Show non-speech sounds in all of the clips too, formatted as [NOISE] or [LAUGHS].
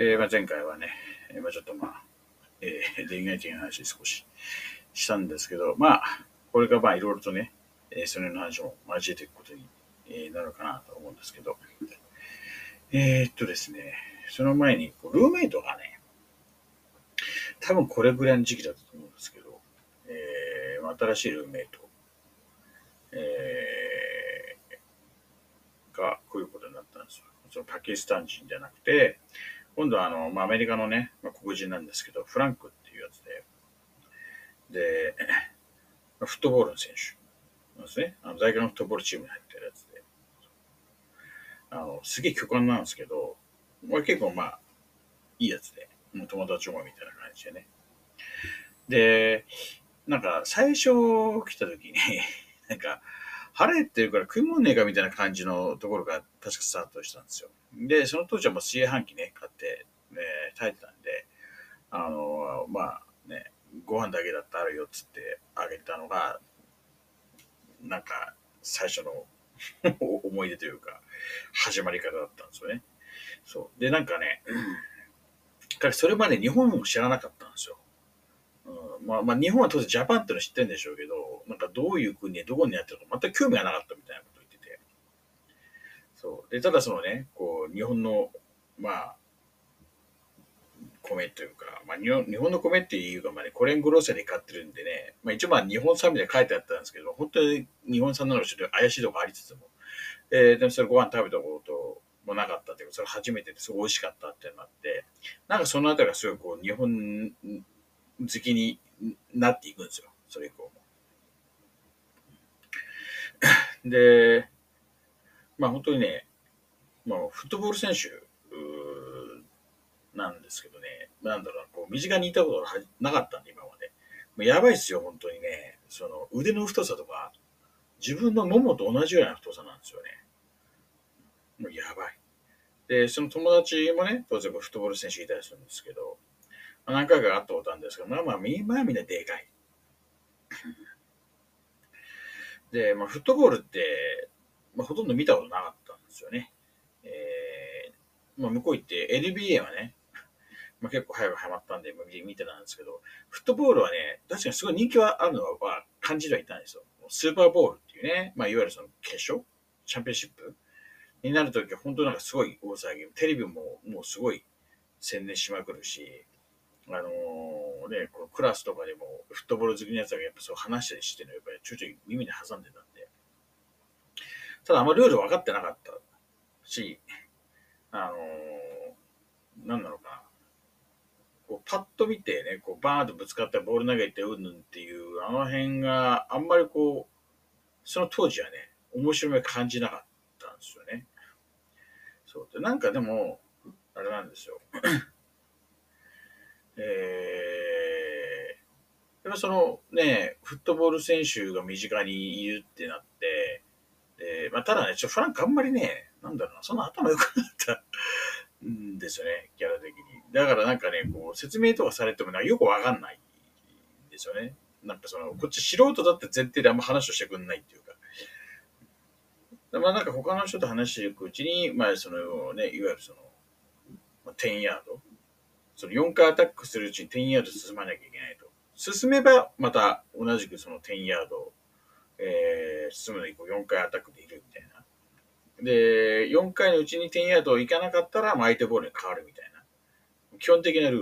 えーまあ、前回はね、まあ、ちょっとまあ、えー恋愛的な話少ししたんですけど、まあ、これからまあいろいろとね、えーその辺の話も交えていくことに、なるかなと思うんですけど、えーっとですね、その前に、ルーメイトがね、多分これぐらいの時期だったと思うんですけど、えー新しいルーメイト、えーがこういうことになったんですよ。そのパキスタン人じゃなくて、今度はあの、まあ、アメリカのね、まあ、黒人なんですけど、フランクっていうやつで、で、フットボールの選手ですね。あの大学のフットボールチームに入ってるやつで、あの、すげえ巨漢なんですけど、まあ、結構まあ、いいやつで、もう友達思いみたいな感じでね。で、なんか最初来た時に、なんか腹減ってるから食い物ねえかみたいな感じのところが確かスタートしたんですよ。で、その当時はもう炊飯器ね、買って、えー炊いてたんで、あのまあね、ご飯だけだったらあるよっつってあげたのが、なんか最初の [LAUGHS] 思い出というか、始まり方だったんですよね。そう。で、なんかね、彼それまで日本を知らなかったんですよ。うん、まあ、まあ、日本は当然ジャパンっての知ってるんでしょうけど、なんかどういう国でどこにやってるか全く興味がなかったみたいなこと。そう。で、ただそのね、こう、日本の、まあ、米というか、まあ、日本日本の米っていうか、まあね、コレングローサリー買ってるんでね、まあ一応まあ日本産みたいに書いてあったんですけど、本当に日本産なのちょっと怪しいとこありつつも、えーでもそれご飯食べたこともなかったっていうか、それ初めてですごい美味しかったってなって、なんかそのあたりがすごいこう、日本好きになっていくんですよ、それ以降も。で、まあ本当にね、まあフットボール選手なんですけどね、なんだろう、こう身近にいたことがなかったんで、今まで。もうやばいっすよ、本当にね。その腕の太さとか、自分のももと同じような太さなんですよね。もうやばい。で、その友達もね、当然フットボール選手いたりするんですけど、まあ何回か会ったことあるんですけど、まあまあ、みんなみんなでかい。で、まあ、フットボールって、まあ、ほとんど見たことなかったんですよね。えーまあ、向こう行って NBA はね、[LAUGHS] まあ、結構早くハマったんで見てたんですけど、フットボールはね、確かにすごい人気はあるのは感じてはいたんですよ。スーパーボールっていうね、まあ、いわゆるその決勝？チャンピオンシップ？になるときは本当なんかすごい大騒ぎ。テレビももうすごい宣伝しまくるし、あのーね、このクラスとかでもフットボール好きなやつがやっぱそう話したりしてるのやっぱりちょいちょい耳で挟んでた。ただあんまりルール分かってなかったし、あのーなんだろうかな。こうパッと見てね、こうバーンとぶつかってボール投げてうんぬんっていう、あの辺があんまりこう、その当時はね、面白みを感じなかったんですよね。そう。で、なんかでも、あれなんですよ。[COUGHS] えー、でもそのね、フットボール選手が身近にいるってなっ、まあ、ただね、ちょフランクあんまりね、なんだろうな、そんな頭良くなったんですよね、キャラ的に。だからなんかね、こう説明とかされてもなんかよくわかんないんですよね。なんかその、こっち素人だって前提であんま話をしてくんないっていうか。まあなんか他の人と話していくうちに、まあそのね、いわゆるその、まあ、10ヤード。その4回アタックするうちに10ヤード進まなきゃいけないと。進めばまた同じくその10ヤード、えー、進むのにこう4回アタックでいるみたいな。で、4回のうちに10ヤードいかなかったら、まあ、相手ボールに変わるみたいな。基本的なル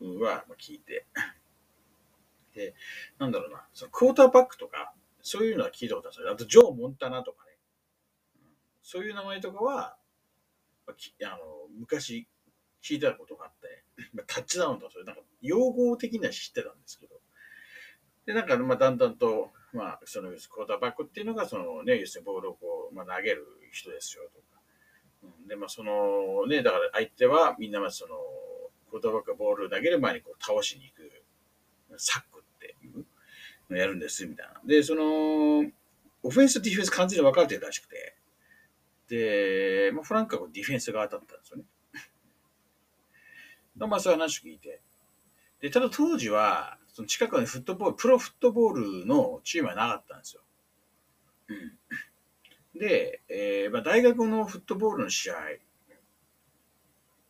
ールはまあ聞いて。[LAUGHS] で、なんだろうな、そのクォーターバックとか、そういうのは聞いたことある。あと、ジョー・モンタナとかね。そういう名前とかは、あの昔聞いたことがあって、[LAUGHS] まあタッチダウンとかそういう、なんか用語的には知ってたんですけど。で、なんか、まあ、だんだんと、まあ、その、クォーターバックっていうのが、そのね、要するにボールをこう、まあ、投げる人ですよとか。うんで、まあ、そのね、だから相手はみんなまその、クォーターバックがボールを投げる前にこう倒しに行く、サックっていうのをやるんですみたいな。で、その、オフェンスと、ディフェンス完全に分かれてるらしくて、で、まあ、フランクはディフェンスが当たったんですよね。[LAUGHS] まあ、そういう話を聞いて。で、ただ当時は、その近くにフットボール、プロフットボールのチームはなかったんですよ。うん、で、えーまあ、大学のフットボールの試合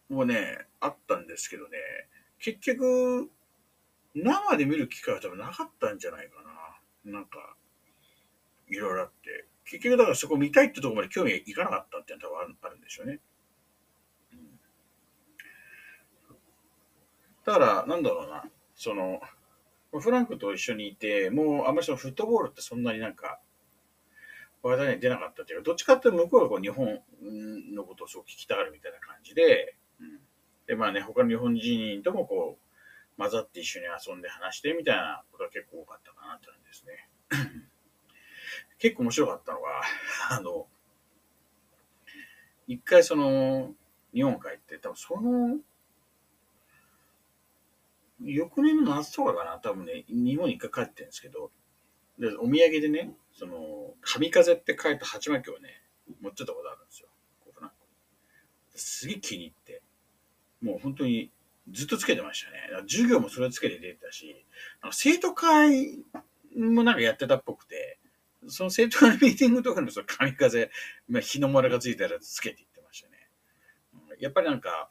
もね、あったんですけどね、結局、生で見る機会は多分なかったんじゃないかな。なんか、いろいろあって。結局だからそこ見たいってとこまで興味いかなかったっていうのは多分あるんでしょうね。だから、なんだろうな、その、フランクと一緒にいて、もうあんまりそのフットボールってそんなになんか、話題に出なかったっていうか、どっちかっていうと向こうがこう日本のことをすごく聞きたがるみたいな感じで、うん、で、まあね、他の日本人ともこう、混ざって一緒に遊んで話してみたいなことが結構多かったかなって感じですね。[LAUGHS] 結構面白かったのが、[LAUGHS] あの、一回その、日本帰って、多分その翌年の夏とかかな、多分ね、日本に一回帰ってるんですけど、で、お土産でね、その、神風って書いた鉢巻きをね、持ってたことあるんですよ。こうなすげえ気に入って、もう本当にずっとつけてましたね。授業もそれつけて出てたし、生徒会もなんかやってたっぽくて、その生徒会のミーティングとかのその神風、まあ、日の丸がついたらつけていってましたね。やっぱりなんか、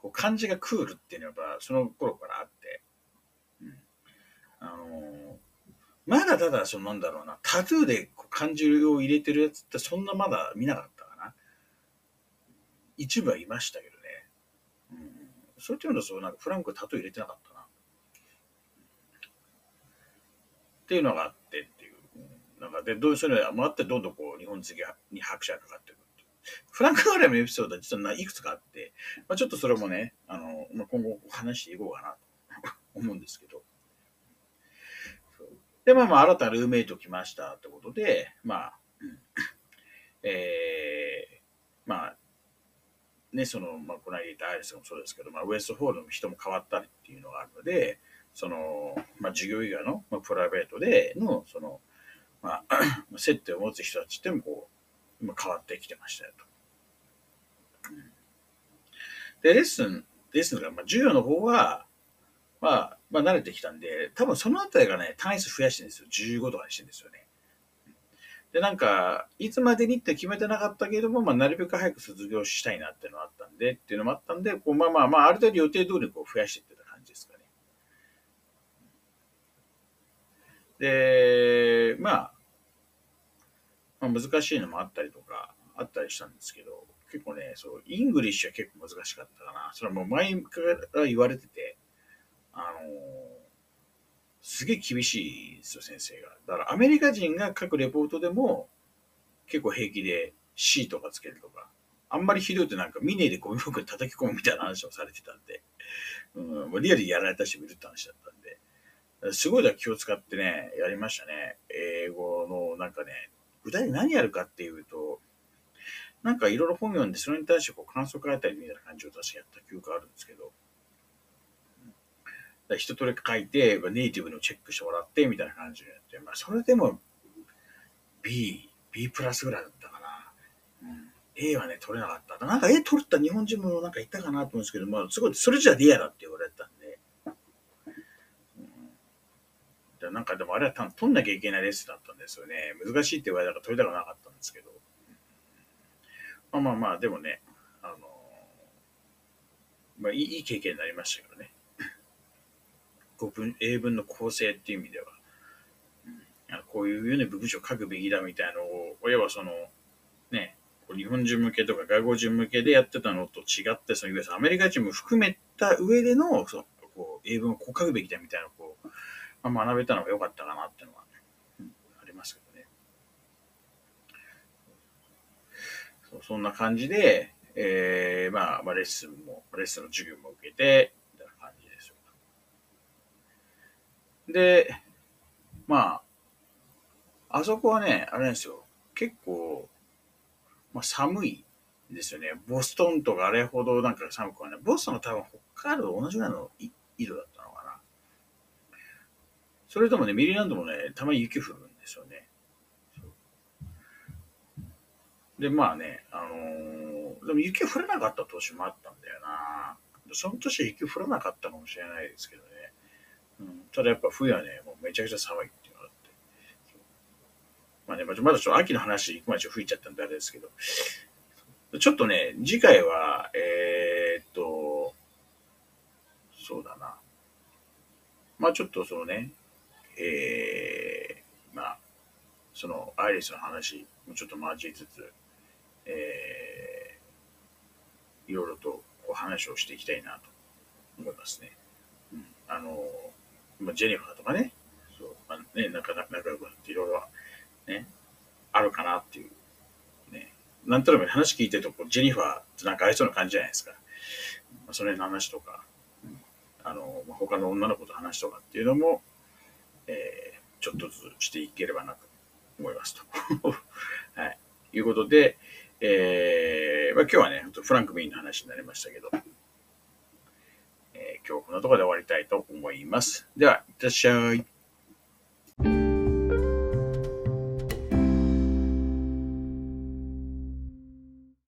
こう漢字がクールっていうのはその頃からあって、うん、あの、まだただそのなんだろうな、タトゥーでこう漢字を入れてるやつってそんなまだ見なかったかな。一部はいましたけどね。うん、そういうのそうなんかフランクタトゥー入れてなかったな。っていうのがあってっていう。なんかで、どうそういうのもあってどんどんこう日本好きに拍車がかかって。フランク・ガーレムのエピソードは実はいくつかあって、まあ、ちょっとそれもね、あの、まあ、今後話していこうかなと思うんですけど。で、まあまあ、新たなルーメイト来ましたってことで、まあ、えー、まあ、ね、その、まあ、この間言ったアイリスもそうですけど、まあ、ウエストホールの人も変わったりっていうのがあるので、その、まあ、授業以外の、まあ、プライベートでの、その、まあ、[CLEARS THROAT] 接点を持つ人たちってもこう、今変わってきてましたよと。で、レッスン、レッスンが、まあ、授業の方は、まあ、まあ、慣れてきたんで、多分そのあたりがね、単位数増やしてるんですよ。15とかにしてるんですよね。で、なんか、いつまでにって決めてなかったけれども、まあ、なるべく早く卒業したいなっていうのがあったんで、っていうのもあったんで、こう、まあまあまあ、ある程度予定通りこう増やしていってた感じですかね。で、まあ、まあ、難しいのもあったりとか、あったりしたんですけど、結構ね、そう、 English は結構難しかったかな。それはもう前から言われてて、あのー、すげえ厳しいですよ、先生が。だからアメリカ人が書くレポートでも、結構平気で C とかつけるとか、あんまりひどいとなんか目の前でゴミ袋叩き込むみたいな話をされてたんで、うん、リアルにやられた人もいるって話だったんで、すごいだ気を使ってね、やりましたね。英語のなんかね、具体的に何やるかっていうと、なんかいろいろ本読んで、それに対してこう感想書いたりみたいな感じを確かやった記憶あるんですけど、だ一通り書いて、ネイティブのチェックしてもらって、みたいな感じでやって、まあ、それでも B、B プラスぐらいだったかな。うん、A はね、取れなかった。なんか A 取った日本人もなんかいたかなと思うんですけど、まあ、すごい、それじゃリアだって言われたんで、うん、なんかでもあれは多分取んなきゃいけないレースだったんですよね。難しいって言われたから取りたくなかったんですけど。まあまあまあ、でもね、あのまあいい経験になりましたけどね。語文、英文の構成っていう意味では、こういうような部署を書くべきだみたいなのを、親はその、ね、日本人向けとか外国人向けでやってたのと違って、そのいわゆるアメリカ人も含めた上での、そのこう英文をこう書くべきだみたいな、まあ、学べたのが良かったかなっていうのは、うん、ありますけどね。そそんな感じで、えー、まあ、まあ、レッスンも、レッスンの授業も受けて、みたいな感じで、まあ、あそこはね、あれなんですよ。結構、まあ、寒いですよね。ボストンとかあれほどなんか寒くはない。ボストンは多分北海道と同じぐらいの緯度だっ。それともね、ミリランドもね、たまに雪降るんですよね。で、まあね、あのー、でも雪降らなかった年もあったんだよな。その年は雪降らなかったかもしれないですけどね。うん、ただやっぱ冬はね、もうめちゃくちゃ寒いっていうのがあって。まあね、まだちょっと秋の話、行くまで吹いちゃったんであれですけど、ちょっとね、次回は、えー、っと、そうだな。まあちょっとそのね、えー、まあ、そのアイリスの話もちょっと交えつつ、えー、いろいろとこう話をしていきたいなと思いますね。うん、あの、まあ、ジェニファーとかね、そう、まあ、ね、仲仲良くなっていろいろね、あるかなっていう、ね、なんとなく話聞いてると、ジェニファーってなんかありそうな感じじゃないですか。まあ、その辺の話とか、あの、まあ、他の女の子と話とかっていうのも、えー、ちょっとずつしていければなと思いますと。[LAUGHS] はい。いうことで、えー、まあ、今日はね、フランク・ミンの話になりましたけど、えー、今日このところで終わりたいと思います。では、いってらっしゃい。